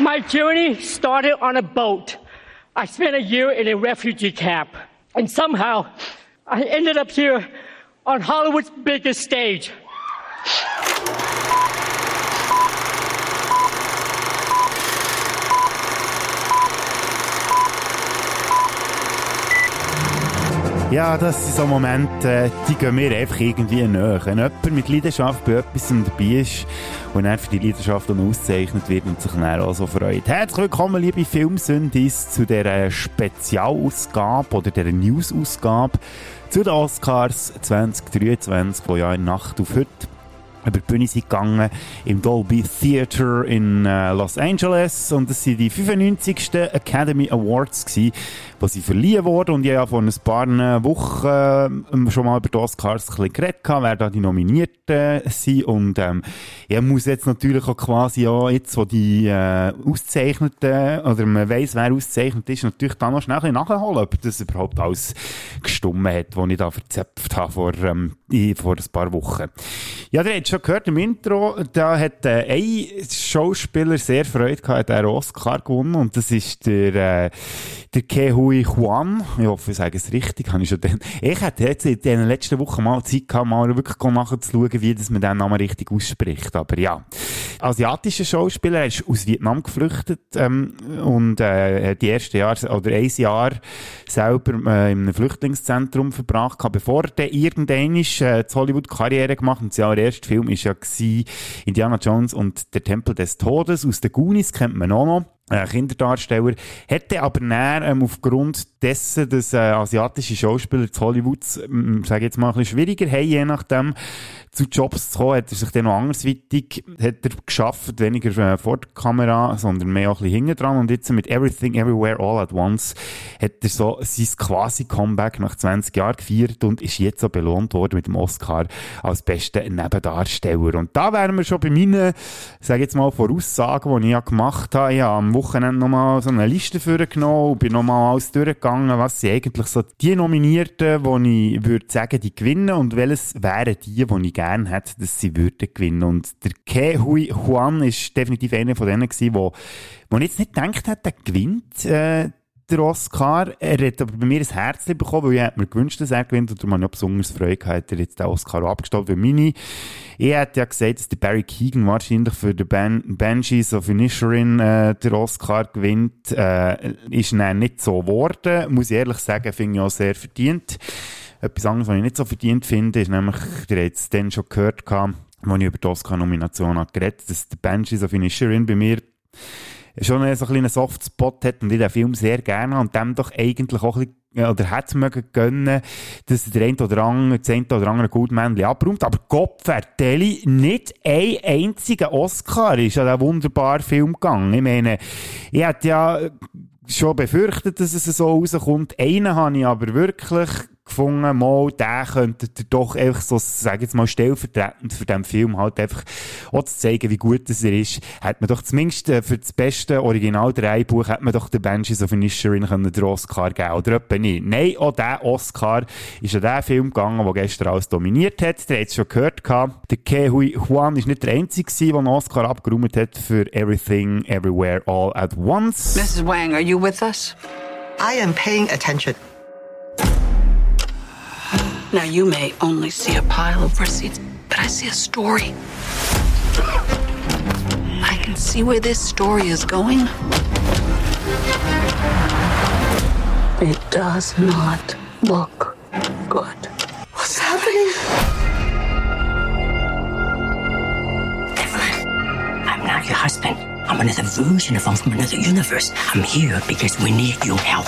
My journey started on a boat. I spent a year in a refugee camp, and somehow I ended up here on Hollywood's biggest stage. Ja, das sind so Momente, die gehen mir einfach irgendwie näher. Wenn jemand mit Leidenschaft bei etwas dabei ist und er für die Leidenschaft dann ausgezeichnet wird und sich dann auch so freut. Herzlich willkommen, liebe Filmsündis, zu dieser Spezialausgabe oder dieser Newsausgabe zu den Oscars 2023, die ja in Nacht auf heute über die Bühne sind gegangen im Dolby Theater in äh, Los Angeles und das sind die 95. Academy Awards gewesen, die sie verliehen wurden und ich habe vor ein paar Wochen äh, schon mal über die Oscars ein bisschen geredet, wer da die Nominierten sind und ähm, ich muss jetzt natürlich auch quasi auch jetzt, wo die äh, Auszeichneten oder man weiss, wer ausgezeichnet ist, natürlich da noch schnell ein nachholen, ob das überhaupt alles gestummen hat, was ich da verzapft habe vor, ähm, vor ein paar Wochen. Ja, der hat schon gehört im Intro, da hat äh, ein Schauspieler sehr Freude gehabt, einen Oscar gewonnen und das ist der, äh, der Kehui Juan. Ich hoffe, ich sage es richtig. Ich schon den, ich hatte jetzt in den letzten Wochen mal Zeit gehabt, mal wirklich nachzuschauen, wie das man den Namen richtig ausspricht. Aber ja, asiatischer Schauspieler, er ist aus Vietnam geflüchtet ähm, und äh, hat die ersten Jahre oder ein Jahr selber äh, in einem Flüchtlingszentrum verbracht, bevor er irgendwann äh, Hollywood Karriere gemacht und sein allererster Film war ja Indiana Jones und der Tempel des Todes. Aus den Goonies kennt man auch noch Kinderdarsteller, hätte aber näher ähm, aufgrund dessen, dass äh, asiatische Schauspieler zu Hollywood, ähm, sage jetzt mal, ein bisschen schwieriger haben, je nachdem, zu Jobs zu kommen, hat er sich dann noch andersweitig hat er geschafft, weniger äh, vor der Kamera, sondern mehr auch ein bisschen hinten dran und jetzt mit Everything Everywhere All at Once hat er so sein quasi Comeback nach 20 Jahren gefeiert und ist jetzt so belohnt worden mit dem Oscar als bester Nebendarsteller. Und da wären wir schon bei meinen, sage jetzt mal, Voraussagen, die ich ja gemacht habe. Ich habe am Wochenende nochmal so eine Liste vorgenommen und bin nochmal alles durchgegangen, was sind eigentlich so die Nominierten, die ich würde sagen, die gewinnen und welches wären die, die ich gerne hätte, dass sie würden gewinnen. Und der Ke Hui Huan ist definitiv einer von denen gewesen, wo, wo ich jetzt nicht gedacht hätte, der gewinnt, äh, der Oscar. Er hat aber bei mir ein Herz bekommen, weil ich mir gewünscht, dass er gewinnt. Und darum habe ich besonders Freude gehabt, er jetzt den Oscar abgestellt. Weil meine, ich hätte ja gesagt, dass der Barry Keegan wahrscheinlich für die Ban Banshees of Inisherin äh, der Oscar gewinnt. Äh, ist dann nicht so geworden. Muss ich ehrlich sagen, finde ich auch sehr verdient. Etwas anderes, was ich nicht so verdient finde, ist nämlich, ihr habt es dann schon gehört, als ich über die Oscar-Nomination geredet habe, dass die Banshees of Inisherin bei mir schon einen, so einen Softspot hat und ich den Film sehr gerne und dem doch eigentlich auch ein bisschen oder hätte es mögen gönnen, dass der eine oder andere, das eine oder andere Goldmännchen abräumt. Aber Gott vertelle, nicht ein einziger Oscar ist an diesen wunderbaren Film gegangen. Ich meine, ich hätte ja schon befürchtet, dass es so rauskommt. Einen habe ich aber wirklich gefunden, mal, der könnte doch einfach so, sag jetzt mal, stellvertretend für den Film halt einfach auch zu zeigen, wie gut das er ist, hat man doch zumindest äh, für das beste Original Dreibuch hat man doch den Banshees of Inisherin können den Oscar geben, oder etwa nicht. Nein, auch der Oscar ist an den Film gegangen, der gestern alles dominiert hat. Der hat es schon gehört gehabt. Der Ke Hui Huan ist nicht der einzige der einen Oscar abgeräumt hat für Everything, Everywhere, All at Once. Mrs. Wang, are you with us? I am paying attention. Now, you may only see a pile of receipts, but I see a story. I can see where this story is going. It does not look good. What's happening? Evelyn, I'm not your husband. I'm another version of him from another universe. I'm here because we need your help.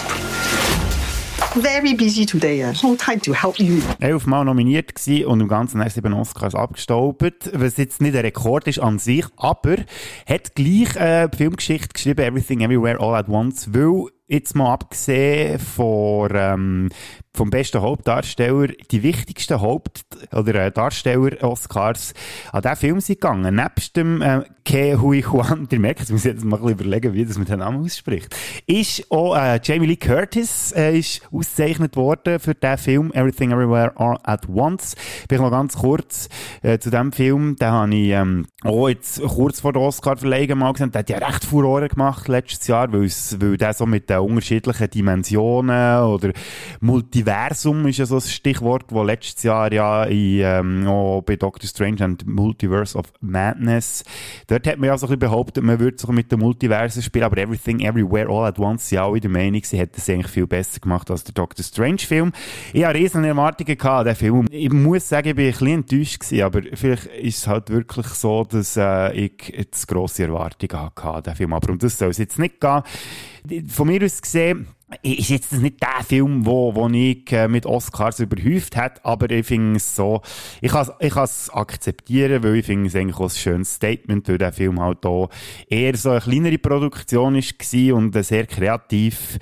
Very busy today. Uh, no time to help you. Elfmal nominiert gewesen und im Ganzen erst sieben Oscars abgestaubt, was jetzt nicht ein Rekord ist an sich, aber hat gleich äh, Filmgeschichte geschrieben, Everything Everywhere All at Once, weil jetzt mal abgesehen von, ähm, vom besten Hauptdarsteller, die wichtigsten Haupt- oder äh, Darsteller-Oscars an diesen Film sind gegangen. Nebst dem äh, Ke Hui Huan, ihr merkt, muss ich jetzt mal überlegen, wie das mit dem Namen ausspricht, ist auch äh, Jamie Lee Curtis äh, ist ausgezeichnet worden für den Film Everything Everywhere All at Once. Bin ich noch ganz kurz äh, zu dem Film, den habe ich ähm, auch jetzt kurz vor der Oscar-Verleihung mal gesehen, der hat ja recht Furore gemacht letztes Jahr, weil der so mit den unterschiedlichen Dimensionen oder Multiversum ist ja so ein Stichwort, wo letztes Jahr ja in, ähm, auch bei Doctor Strange and Multiverse of Madness, dort hat man ja so ein bisschen behauptet, man würde sich mit den Multiversen spielen, aber Everything Everywhere All at Once, ja, auch in der Meinung, sie hätte es eigentlich viel besser gemacht als der Doctor Strange Film. Ich hatte riesen Erwartungen an den Film. Ich muss sagen, ich bin ein bisschen enttäuscht gewesen, aber vielleicht ist es halt wirklich so, dass äh, ich jetzt grosse Erwartungen hatte an den Film. Aber um das soll es jetzt nicht gehen. Von mir aus gesehen, ist jetzt nicht der Film, wo, wo ich äh, mit Oscars überhäuft hat, aber ich finde es so, ich kann ich es akzeptieren, weil ich finde es eigentlich auch ein schönes Statement, weil der Film halt auch eher so eine kleinere Produktion ist und sehr kreativ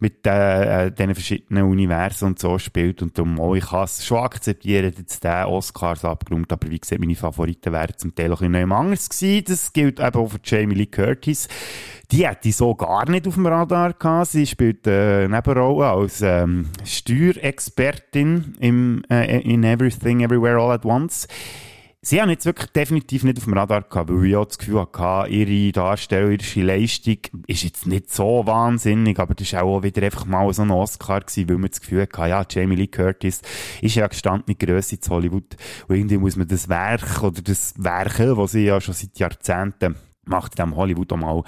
mit äh, äh, diesen verschiedenen Universen und so spielt und darum auch, ich kann es schon akzeptieren, dass der Oscars abgeräumt, aber wie gesagt, meine Favoriten wären zum Teil auch ein bisschen anders gewesen, das gilt eben auch für Jamie Lee Curtis, die hätte ich so gar nicht auf dem Radar gehabt. Sie spielt äh, Nebenrolle als ähm, Steuerexpertin im, äh, in Everything, Everywhere, All at Once. Sie haben jetzt wirklich definitiv nicht auf dem Radar gehabt, weil ich auch das Gefühl hatte, ihre darstellerische Leistung ist jetzt nicht so wahnsinnig, aber das war auch wieder einfach mal so ein Oscar gewesen, weil man das Gefühl hatte, ja, Jamie Lee Curtis ist ja gestandene Größe zu Hollywood und irgendwie muss man das Werk oder das Werke, das sie ja schon seit Jahrzehnten macht dem Hollywood auch mal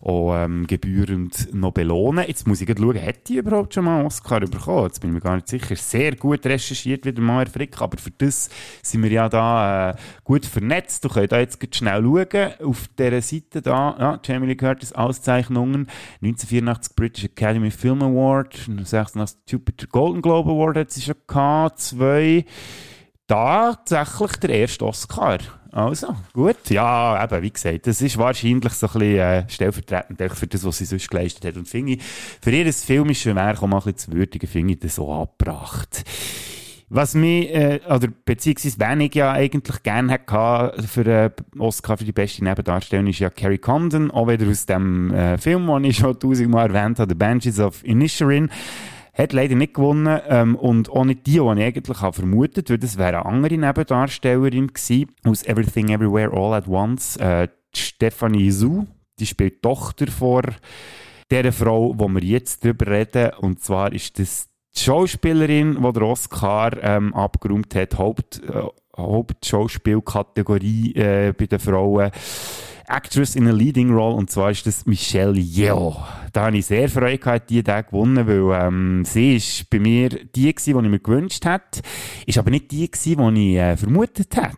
auch, ähm, gebührend noch belohnen. Jetzt muss ich schauen, hätte die überhaupt schon mal einen Oscar bekommen? Jetzt bin ich mir gar nicht sicher. Sehr gut recherchiert wieder mal, Herr Frick, aber für das sind wir ja da äh, gut vernetzt. Du könnt da jetzt schnell schauen, auf dieser Seite da, ja, Jamie Lee Curtis Auszeichnungen, 1984 British Academy Film Award, 86 Jupiter Golden Globe Award hat sie schon gehabt, zwei tatsächlich der erste Oscar. Also, gut. Ja, eben, wie gesagt, das ist wahrscheinlich so ein bisschen äh, stellvertretend für das, was sie sonst geleistet hat. Und finde ich, für ihr filmisches Werk auch mal ein bisschen zu würdigen, finde ich das so abgebracht. Was mich, äh, oder beziehungsweise wenn ich ja eigentlich gerne hätte für äh, Oscar für die beste Nebendarstellung, ist ja Carrie Condon, auch wieder aus dem äh, Film, den ich schon tausendmal erwähnt habe, The Banshees of Inisherin. Hat leider nicht gewonnen ähm, und auch nicht die, die ich eigentlich habe vermutet, weil das wäre eine andere Nebendarstellerin gewesen, aus Everything Everywhere All at Once, äh, Stephanie Su, die spielt Tochter vor der Frau, wo wir jetzt drüber reden, und zwar ist das die Schauspielerin, die der Oscar ähm, abgeräumt hat, Haupt, äh, Hauptschauspielkategorie äh, bei den Frauen. Actress in a Leading Role, und zwar ist das Michelle Yeoh. Da habe ich sehr Freude gehabt, die Tag gewonnen, weil ähm, sie ist bei mir die gewesen, die ich mir gewünscht hätte, ist aber nicht die gewesen, die ich äh, vermutet hätte.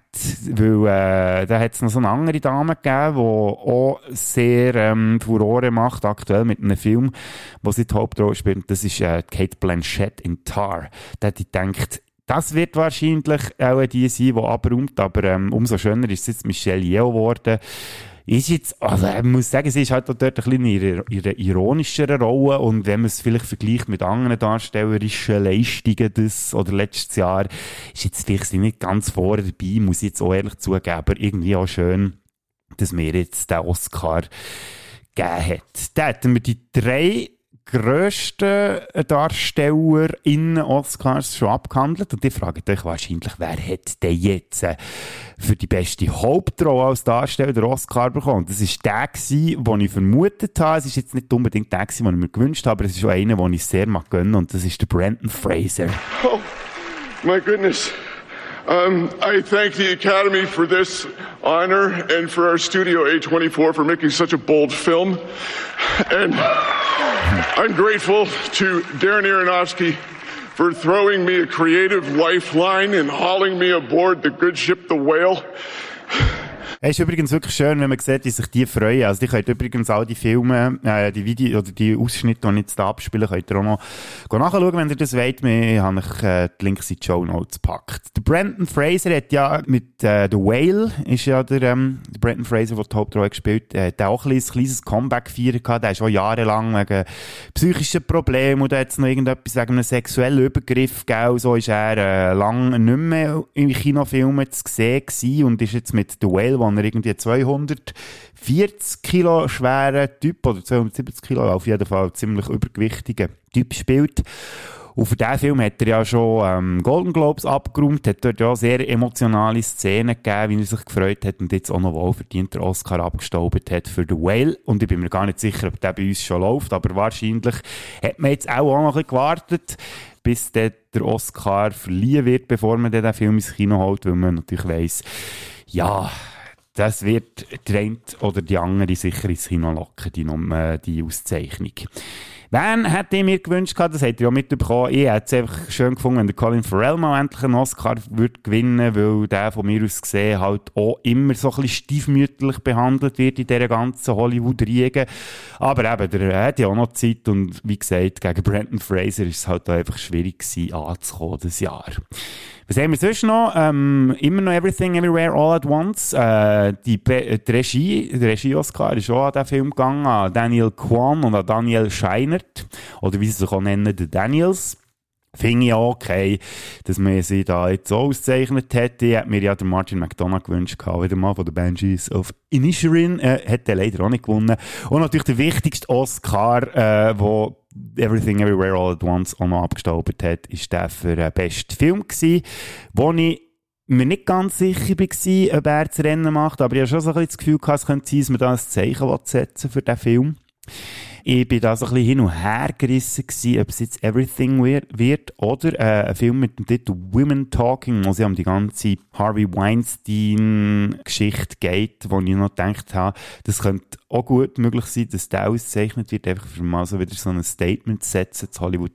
Weil äh, da hat es noch so eine andere Dame gegeben, die auch sehr ähm, Furore macht, aktuell mit einem Film, wo sie die Hauptrolle spielt. Das ist äh, Kate Blanchett in Tar. Da hätte ich gedacht, das wird wahrscheinlich auch die sein, die abräumt, aber ähm, umso schöner ist es jetzt Michelle Yeoh geworden ist jetzt, also ich muss sagen, sie ist halt dort ein bisschen in ihrer, ironischeren Rolle und wenn man es vielleicht vergleicht mit anderen darstellerischen Leistungen des oder letztes Jahr, ist jetzt vielleicht nicht ganz vorne dabei, muss ich jetzt auch ehrlich zugeben, aber irgendwie auch schön, dass mir jetzt der Oscar gegeben hat. Da hätten wir die drei grössten Darsteller in Oscars schon abgehandelt. Und ich frage euch wahrscheinlich, wer hat denn jetzt äh, für die beste Hauptrolle als Darsteller den Oscar bekommen? Das ist der den ich vermutet habe. Es ist jetzt nicht unbedingt der den ich mir gewünscht habe, aber es ist auch einer, den ich sehr mag gönnen, und das ist der Brandon Fraser. Oh, my goodness. Um, I thank the Academy for this honor and for our studio A24 for making such a bold film. And I'm grateful to Darren Aronofsky for throwing me a creative lifeline and hauling me aboard the good ship, the Whale. Es ist übrigens wirklich schön, wenn man sieht, wie sich die freuen. Also, die könnt übrigens all die Filme, äh, die Videos oder die Ausschnitte, die ich jetzt da abspiele, könnt ihr auch noch nachschauen, wenn ihr das wollt. Wir haben euch äh, die Links in die Show Notes gepackt. Der Brandon Fraser hat ja mit äh, The Whale, ist ja der, ähm, der Brandon Fraser, der die Hauptrolle gespielt hat, auch ein kleines, kleines Comeback gefeiert gehabt. Der ist auch jahrelang wegen psychischen Problemen oder es noch irgendetwas wegen einem sexuellen Übergriff gegeben. So ist er äh, lange nicht mehr in Kinofilmen zu sehen gewesen und ist jetzt mit The Whale, wo er irgendwie 240 Kilo schweren Typ oder 270 Kilo, auf jeden Fall ziemlich übergewichtigen Typ spielt. Und für diesen Film hat er ja schon ähm, Golden Globes abgeräumt, hat dort ja sehr emotionale Szenen gegeben, wie er sich gefreut hat und jetzt auch noch wohlverdient der Oscar abgestaubt hat für The Whale. Und ich bin mir gar nicht sicher, ob der bei uns schon läuft, aber wahrscheinlich hat man jetzt auch, auch noch ein bisschen gewartet, bis der Oscar verliehen wird, bevor man den Film ins Kino holt, weil man natürlich weiss, ja, das wird der eine oder die andere sicher ins Kino locken, die, äh, die Auszeichnung. Wen hätte ich mir gewünscht, das hätte ich auch mitbekommen. Ich hätte es einfach schön gefunden, wenn der Colin Farrell mal endlich einen Oscar würde gewinnen weil der von mir aus gesehen halt auch immer so ein bisschen stiefmütterlich behandelt wird in dieser ganzen Hollywood-Riege. Aber eben, der hat ja auch noch Zeit und wie gesagt, gegen Brandon Fraser ist es halt auch einfach schwierig gewesen, anzukommen, das Jahr. Was haben wir sonst noch? Ähm, immer noch Everything Everywhere All at Once. Äh, die, die Regie, der Regie-Oscar ist auch an diesen Film gegangen, an Daniel Kwan und an Daniel Scheinert. Oder wie sie sich auch nennen, die Daniels. Finde ich auch okay, dass man sie da jetzt so ausgezeichnet hätte. Ich hätte mir ja den Martin McDonough gewünscht, wieder mal von den Banshees of Inisherin. Äh, er leider auch nicht gewonnen. Und natürlich der wichtigste Oscar, äh, wo Everything Everywhere All at Once auch noch abgestaubt hat, ist der für den besten Film gewesen, wo ich mir nicht ganz sicher war, ob er das Rennen macht, aber ich habe schon so ein bisschen das Gefühl gehabt, es könnte sein, dass man da ein Zeichen setzen für diesen Film. Ich bin da so ein bisschen hin und her gerissen gewesen, ob es jetzt Everything wird oder äh, ein Film mit dem Titel Women Talking, wo es ja um die ganze Harvey Weinstein-Geschichte geht, wo ich noch gedacht habe, das könnte auch gut möglich sein, dass der ausgezeichnet wird, einfach für mal so wieder so ein Statement zu setzen zu Hollywood.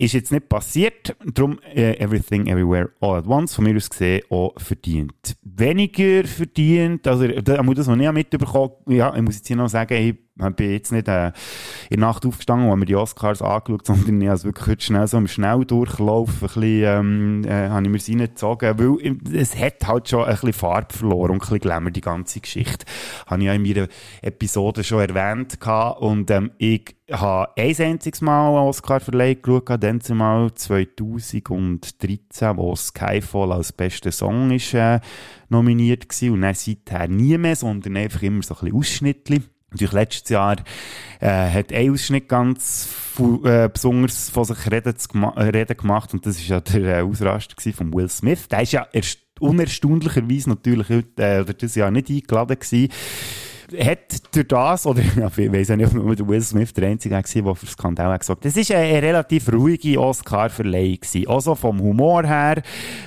Ist jetzt nicht passiert, darum äh, Everything Everywhere All at Once, von mir aus gesehen, auch verdient. Weniger verdient, also da muss das noch nicht mitbekommen, ja, ich muss jetzt hier noch sagen, ich ich bin jetzt nicht äh, in der Nacht aufgestanden und habe mir die Oscars angeschaut, sondern ich habe es wirklich heute schnell so im Schnelldurchlauf ein bisschen, ähm, äh, habe ich mir sie reingezogen, weil es hat halt schon ein bisschen Farbe verloren und ein bisschen Glamour, die ganze Geschichte. Habe ich ja in meiner Episode schon erwähnt gehabt und ähm, ich habe ein einziges Mal einen Oscar-Verleih geschaut, dann zumal 2013, wo Skyfall als bester Song ist, äh, nominiert war und dann seither nie mehr, sondern einfach immer so ein bisschen Ausschnittchen. Natürlich letztes Jahr äh, hat ein Ausschnitt ganz äh, besonders von sich reden, äh, reden gemacht und das ist ja der äh, Ausraster von Will Smith. Der ist ja erst unerstaunlicherweise natürlich heute, äh, oder das Jahr nicht eingeladen gewesen hat durch das, oder ich weiß nicht, ob nur Will Smith der Einzige war, der für Skandal hat gesagt Das war eine, relativ ruhige Oscar-Verleihung. Also vom Humor her,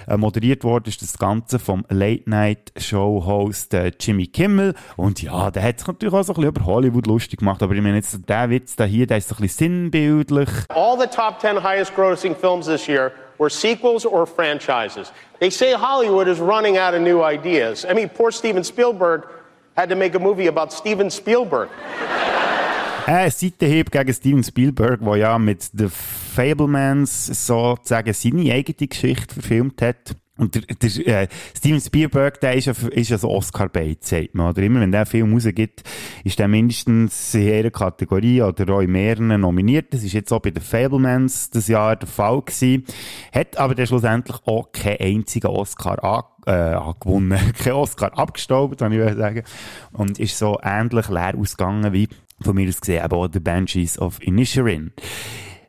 äh, moderiert ist das Ganze vom Late-Night-Show-Host äh, Jimmy Kimmel. Und ja, der hat sich natürlich auch so ein bisschen über Hollywood lustig gemacht, aber ich meine jetzt, der Witz da hier, der ist so ein bisschen sinnbildlich. All the top 10 highest grossing films this year were sequels or franchises. They say Hollywood is running out of new ideas. I mean, poor Steven Spielberg had to make a movie about Steven Spielberg. Ein Seitenhieb gegen Steven Spielberg, der ja mit The Fablemans sozusagen seine eigene Geschichte verfilmt hat. Und der, der äh, Steven Spielberg, der ist ja, ist ja so Oscar-Bait, sagt man. Oder immer, wenn der Film rausgibt, ist der mindestens in einer Kategorie oder auch in mehreren nominiert. Das ist jetzt auch bei den Fablemans das Jahr der Fall gewesen. Hat aber dann schlussendlich auch keinen einzigen Oscar an, äh, gewonnen. Kein Oscar abgestaubt, kann ich sagen. Und ist so ähnlich leer ausgegangen wie von mir aus gesehen, aber auch The Banshees of Inisherin.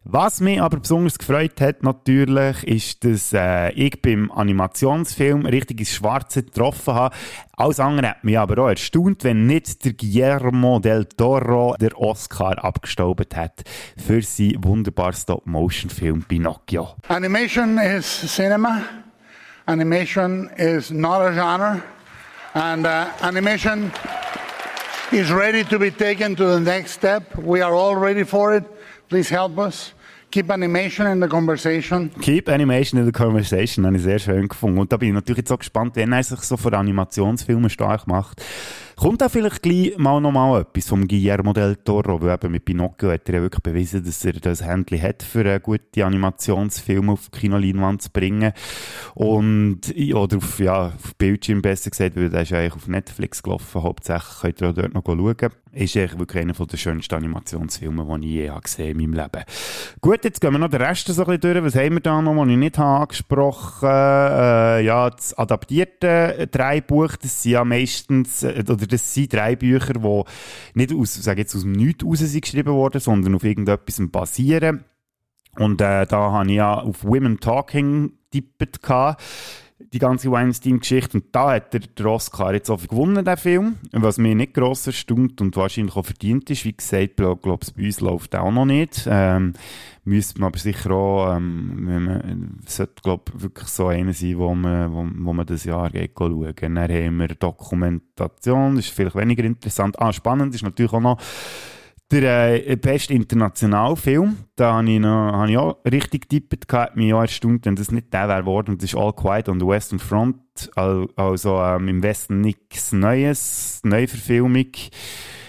Was mich aber besonders gefreut hat, natürlich, ist, dass äh, ich beim Animationsfilm richtig ins Schwarze getroffen habe. Alles andere hat mich aber auch erstaunt, wenn nicht der Guillermo del Toro der Oscar abgestaubt hat für seinen wunderbaren Stop-Motion-Film Pinocchio. Animation is cinema. Animation is not a genre. And uh, animation is ready to be taken to the next step. We are all ready for it. Please help us. keep animation in the conversation. Keep Animation in the Conversation, habe ich sehr schön gefunden. Und da bin ich natürlich auch gespannt, wenn er sich so für Animationsfilme stark macht. Kommt da vielleicht gleich mal noch mal etwas vom Guillermo del Toro, weil eben mit Pinocchio hat er ja wirklich bewiesen, dass er das Händchen hat, für eine gute Animationsfilme auf die Kinoleinwand zu bringen. Und, oder auf, ja, auf Bildschirm besser gesagt, weil der ist ja eigentlich auf Netflix gelaufen, hauptsächlich könnt ihr auch dort noch schauen. Ist eigentlich wirklich einer der schönsten Animationsfilme, die ich je habe gesehen in meinem Leben. Gut, jetzt gehen wir noch den Rest so ein bisschen durch. Was haben wir da noch, was ich nicht habe angesprochen äh, Ja, das adaptierte Dreibuch, das sind ja meistens, äh, oder das sind drei Bücher, die nicht aus, sag jetzt, aus dem Nichts raus sind geschrieben worden, sondern auf irgendetwas basieren. Und äh, da habe ich ja auf Women Talking tippt gehabt die ganze Weinstein-Geschichte. Und da hat der, der Oscar jetzt auch gewonnen, der Film. Was mir nicht gross erstaunt und wahrscheinlich auch verdient ist. Wie gesagt, glaube ich, bei uns läuft auch noch nicht. Ähm, müsste man aber sicher auch, ähm, wenn man, sollte, glaube wirklich so einer sein, wo man, wo, wo man das Jahr geht schauen. Dann haben wir Dokumentation, das ist vielleicht weniger interessant. Ah, spannend ist natürlich auch noch, der äh, beste Internationalfilm, da habe ich, noch, habe ich auch richtig getippt, hat mich auch erstaunt, wenn das nicht der wäre geworden. Das ist All Quiet on the Western Front, also ähm, im Westen nichts Neues, Neuverfilmung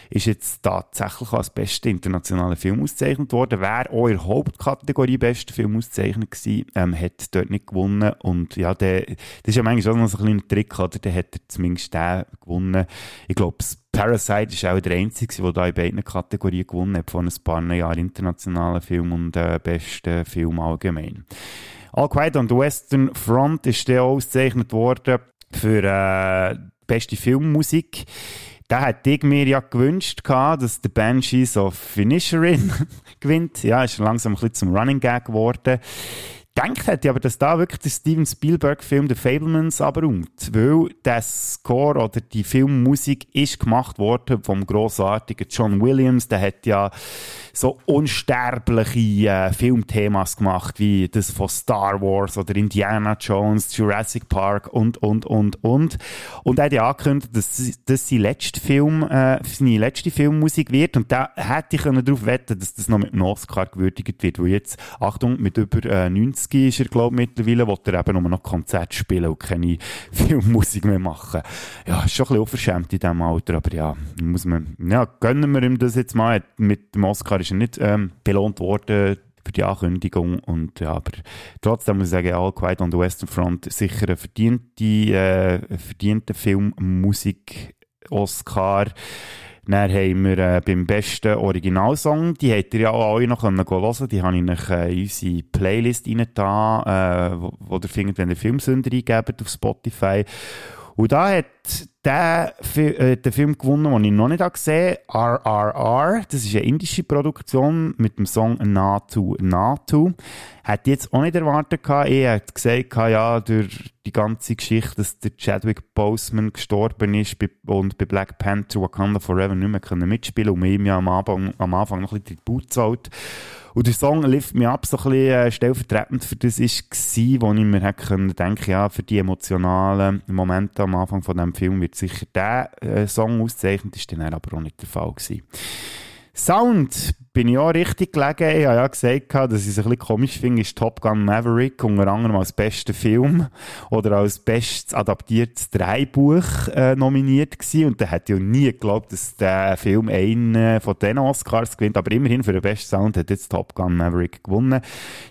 ist jetzt tatsächlich als beste internationale Film ausgezeichnet worden. Wäre auch Hauptkategorie beste Film ausgezeichnet gewesen, ähm, hat dort nicht gewonnen. Und ja, der, das ist ja manchmal auch noch so ein kleiner Trick, oder? Der hat er zumindest den gewonnen. Ich glaube, Parasite ist auch der einzige, der da in beiden Kategorien gewonnen hat, von ein paar Jahren internationalen Film und äh, besten Film allgemein. All Quiet on the Western Front ist der ausgezeichnet worden für äh, beste Filmmusik. Da hätte ich mir ja gewünscht, dass der Banshees of Finisherin gewinnt. Ja, ist langsam ein bisschen zum Running Gag geworden. Denkt hätte aber, dass da wirklich der Steven Spielberg-Film The Fablemans abräumt. Weil der Score oder die Filmmusik ist gemacht worden vom grossartigen John Williams. Der hat ja so unsterbliche äh, Filmthemas gemacht, wie das von Star Wars oder Indiana Jones, Jurassic Park und, und, und, und. Und er hat ja angekündigt, dass das sein letzter Film, äh, seine letzte Filmmusik wird. Und da hätte ich darauf wetten dass das noch mit einem Oscar gewürdigt wird. Weil jetzt, Achtung, mit über äh, 90 ist er, glaube ich, mittlerweile, will er eben nur noch Konzerte spielen und keine Filmmusik mehr machen. Ja, ist schon ein bisschen unverschämt in diesem Alter, aber ja, muss man, ja, gönnen wir ihm das jetzt mal. Mit dem Oscar ist er nicht ähm, belohnt worden für die Ankündigung. Und, ja, aber trotzdem muss ich sagen, All Quiet on the Western Front sicher ein verdiente, äh, verdienter Film-Musik-Oscar. Dann haben wir äh, beim besten Originalsong, die habt ihr ja auch alle noch hören können, die habe ich euch äh, in unsere Playlist rein da, äh, wo, wo ihr findet, wenn ihr Filmsünder eingebt auf Spotify. Und da hat der, äh, der Film gewonnen, den ich noch nicht gesehen habe, RRR. Das ist eine indische Produktion mit dem Song Natu Natu. Hätte jetzt auch nicht erwartet gehabt. Ich hätte gesagt, ja, durch die ganze Geschichte, dass der Chadwick Boseman gestorben ist und bei Black Panther Wakanda Forever nicht mehr mitspielen und ihm ja am Anfang, am Anfang noch ein bisschen die Boot zahlt. Und der Song Lift Me Up so ein bisschen äh, stellvertretend für das war, wo ich mir hätte können denken, ja, für die emotionalen Momente am Anfang von dem Film wird sicher der äh, Song auszeichnet, ist dann aber auch nicht der Fall gewesen. Sound bin ich auch richtig gelegen. Ich habe ja gesagt, dass ich es ein bisschen komisch finde, ist Top Gun Maverick unter anderem als bester Film oder als bestes adaptiertes Dreibuch äh, nominiert gewesen. Und da hätte ich ja nie geglaubt, dass der Film einen von den Oscars gewinnt. Aber immerhin für den besten Sound hat jetzt Top Gun Maverick gewonnen.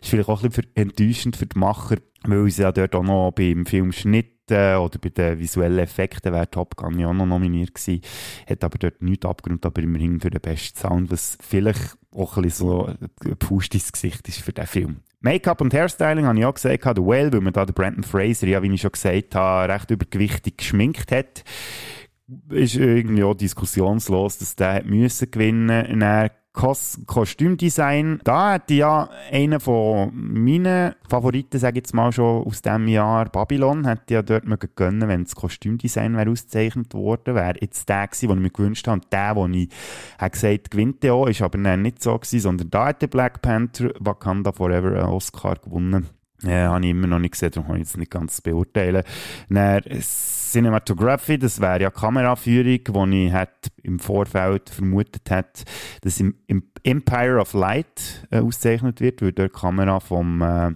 Ist vielleicht auch ein bisschen enttäuschend für die Macher, weil sie ja dort auch noch beim Filmschnitt oder bei den visuellen Effekten wäre Top Gun ja auch noch nominiert gewesen. Hat aber dort nichts abgerundet, aber immerhin für den besten Sound, was vielleicht auch ein bisschen so ein Pust ins Gesicht ist für den Film. Make-up und Hairstyling habe ich auch gesagt, The Well, weil man da den Brandon Fraser, ja, wie ich schon gesagt habe, recht übergewichtig geschminkt hat. Ist irgendwie auch diskussionslos, dass der müssen gewinnen musste. Kos Kostümdesign. Da hat ja einer von meinen Favoriten, sage ich jetzt mal schon aus diesem Jahr, Babylon, hätte ja dort mögen gönnen, wenn das Kostümdesign wäre ausgezeichnet worden wäre. Jetzt der gewesen, den ich mir gewünscht habe. Und der, den ich habe gesagt gewinnt auch, ist aber nicht so gewesen, sondern da hat der Black Panther Wakanda Forever einen Oscar gewonnen. Ja, habe ich immer noch nicht gesehen, darum kann ich jetzt nicht ganz beurteilen. Dann Cinematography, das wäre ja Kameraführung, die ich hätte im Vorfeld vermutet hätte, dass im, Empire of Light äh, ausgezeichnet wird, weil die Kamera vom äh,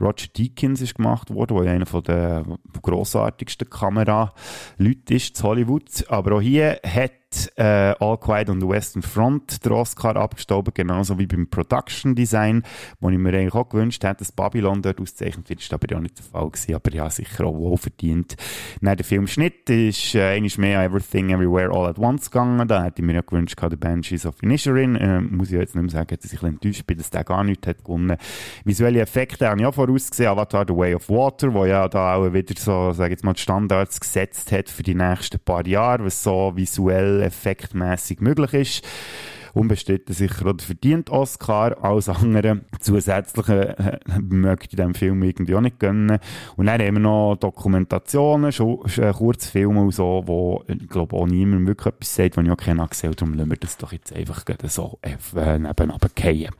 Roger Deakins ist gemacht worden, der einer der grossartigsten Kameraleute ist zu Hollywood. Aber auch hier hat äh, All Quiet on the Western Front den Oscar abgestorben, genauso wie beim Production Design, wo ich mir eigentlich auch gewünscht hätte, dass Babylon dort ausgezeichnet wird. Das war aber ja nicht der Fall gewesen, aber ja, sicher auch wohl verdient. Dann der Filmschnitt ist äh, mehr Everything Everywhere All at Once gegangen. Da hätte ich mir ja gewünscht, The Banshees of Inisherin. Äh, muss ich jetzt nicht mehr sagen, dass ich ein enttäuscht bin, dass der gar nichts hat gewonnen. Visuelle Effekte habe ich auch vorausgesehen. Avatar The Way of Water, wo ja da auch wieder so, sag jetzt mal, die Standards gesetzt hat für die nächsten paar Jahre, was so visuell effektmäßig möglich ist. Unbestritten sicher oder verdient Oscar. Alles andere zusätzliche äh, möchte ich diesem Film irgendwie auch nicht gönnen. Und dann haben wir noch Dokumentationen, äh, Kurzfilme und so, wo, ich glaube, auch niemand wirklich etwas sagt, was ich auch keiner gesehen habe. Darum lassen wir das doch jetzt einfach so äh, nebenan fallen.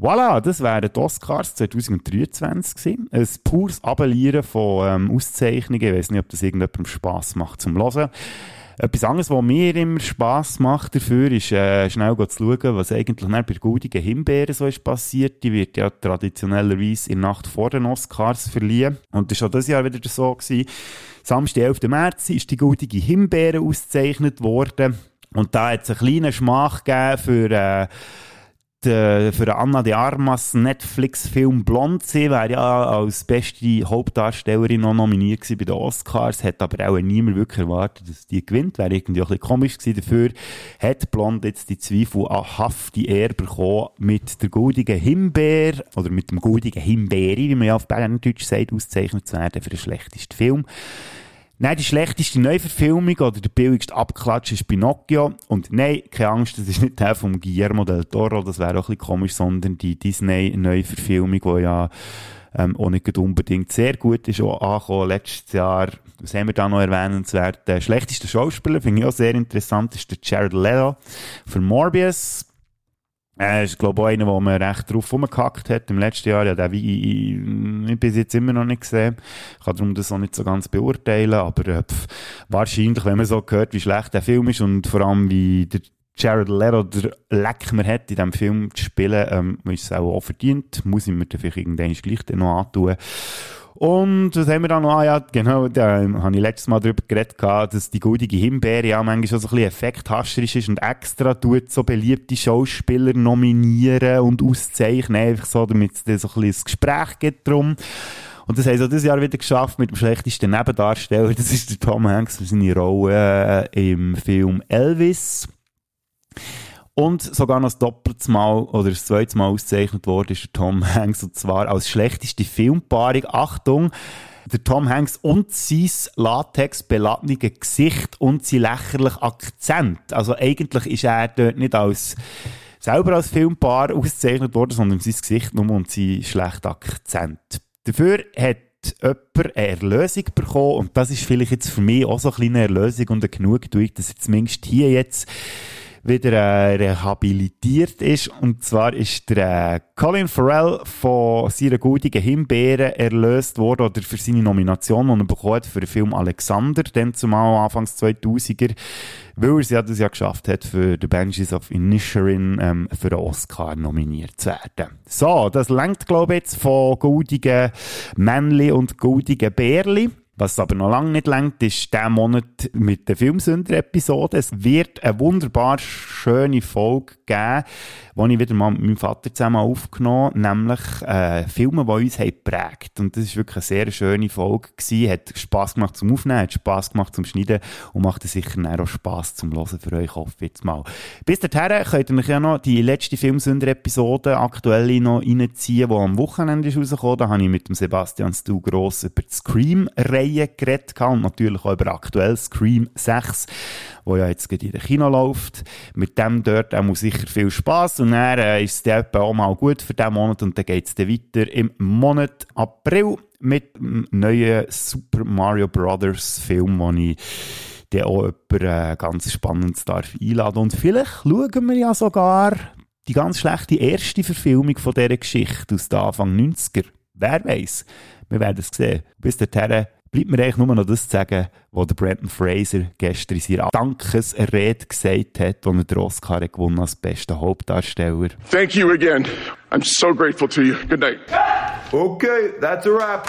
Voilà, das wären die Oscars 2023 gewesen. Ein pures Abellieren von ähm, Auszeichnungen. Ich weiß nicht, ob das irgendjemandem Spass macht zum Hören. Etwas anderes, was mir immer Spass macht dafür, ist äh, schnell zu schauen, was eigentlich bei Guldigen Himbeeren so ist passiert. Die wird ja traditionellerweise in der Nacht vor den Oscars verliehen. Und das war auch dieses Jahr wieder so. Gewesen. Samstag, 11. März, ist die Guldige Himbeere ausgezeichnet worden. Und da hat es einen kleinen Schmach gegeben für... Äh, die, für Anna de Armas Netflix-Film Blond. Sie wäre ja als beste Hauptdarstellerin noch nominiert bei den Oscars, hat aber auch niemand wirklich erwartet, dass die gewinnt. Wäre irgendwie auch ein bisschen komisch gewesen dafür. Hat Blond jetzt die zweifelhafte Ehre bekommen, mit der goldigen Himbeer, oder mit dem goldigen Himbeeri, wie man ja auf Berndeutsch sagt, ausgezeichnet zu werden für den schlechtesten Film. Nein, die schlechteste Neuverfilmung oder der billigste Abklatsch ist Pinocchio. Und nein, keine Angst, das ist nicht der von Guillermo del Toro, das wäre auch ein bisschen komisch, sondern die Disney-Neuverfilmung, die ja ähm, auch nicht unbedingt sehr gut ist, auch angekommen letztes Jahr. Was haben wir da noch erwähnenswert? Der schlechteste Schauspieler, finde ich auch sehr interessant, ist der Jared Leto für Morbius. Er ist, glaube ich, einer, wo man recht drauf rumgehackt hat im letzten Jahr. Ja, den ich, ich bis jetzt immer noch nicht gesehen. Ich kann darum das auch nicht so ganz beurteilen, aber äh, pf, wahrscheinlich, wenn man so hört, wie schlecht der Film ist und vor allem wie der Jared Leto der Leckmer hat, in diesem Film zu spielen, ähm, ist es auch, auch verdient. Muss ich mir dann vielleicht irgendwann gleich noch antun. Und was haben wir da noch? Ah, ja, genau, da habe ich letztes Mal darüber geredet, dass die goldige Himbeere ja manchmal schon so ein bisschen effekthascherisch ist und extra tut so beliebte Schauspieler nominieren und auszeichnen, einfach so, damit es so ein bisschen ein Gespräch gibt drum. Und das haben sie dieses Jahr wieder geschafft mit dem schlechtesten Nebendarsteller. Das ist der Tom Hanks für seine Rolle äh, im Film Elvis. Und sogar noch das doppelte Mal oder das zweite Mal ausgezeichnet worden ist der Tom Hanks und zwar als schlechteste Filmpaarung. Achtung! Der Tom Hanks und sein Latex beladene Gesicht und sein lächerlicher Akzent. Also eigentlich ist er dort nicht als selber als Filmpaar ausgezeichnet worden, sondern sein Gesicht nur und sein schlechter Akzent. Dafür hat jemand eine Erlösung bekommen und das ist vielleicht jetzt für mich auch so eine kleine Erlösung und eine Genugtuung, dass er zumindest hier jetzt wieder äh, rehabilitiert ist. Und zwar ist der äh, Colin Farrell von seiner gutigen Himbeere erlöst worden oder für seine Nomination, die er bekommen für den Film Alexander, dann zumal Anfangs 2000er, weil er es ja das ja geschafft hat, für The Banshees of Inisherin ähm, für den Oscar nominiert zu werden. So, das lenkt glaube ich jetzt von goldigen Männli und goldigen Bärli. Was aber noch lange nicht längt, ist der Monat mit der Filmsünder-Episode. Es wird eine wunderbar schöne Folge geben, die ich wieder mal mit meinem Vater zusammen aufgenommen habe, nämlich äh, Filme, die uns haben geprägt Und das ist wirklich eine sehr schöne Folge gewesen. Hat Spass gemacht zum Aufnehmen, hat Spass gemacht zum Schneiden und macht sicher auch Spass zum Hören für euch, hoffe jetzt mal. Bis dahin könnt ihr euch ja noch die letzte Filmsünder-Episode aktuell noch reinziehen, die am Wochenende ist. Da habe ich mit dem Sebastian Stu Gross über die Scream-Reihe Reihe geredet und natürlich auch über aktuell Scream 6, wo ja jetzt gerade in der Kino läuft. Mit dem dort auch sicher viel Spaß und dann äh, ist es auch mal gut für diesen Monat und dann geht es dann weiter im Monat April mit dem neuen Super Mario Brothers Film, den ich der auch jemand äh, ganz spannend darf einladen. Und vielleicht schauen wir ja sogar die ganz schlechte erste Verfilmung von dieser Geschichte aus den Anfang 90er wer weiß. Wir werden es sehen. Bis dahin bleibt mir eigentlich nur noch das zu sagen, was der Brandon Fraser gestern in seiner Dankesrede gesagt hat, als er den Oscar gewonnen als bester Hauptdarsteller. Thank you again. I'm so grateful to you. Good night. Okay, that's a wrap.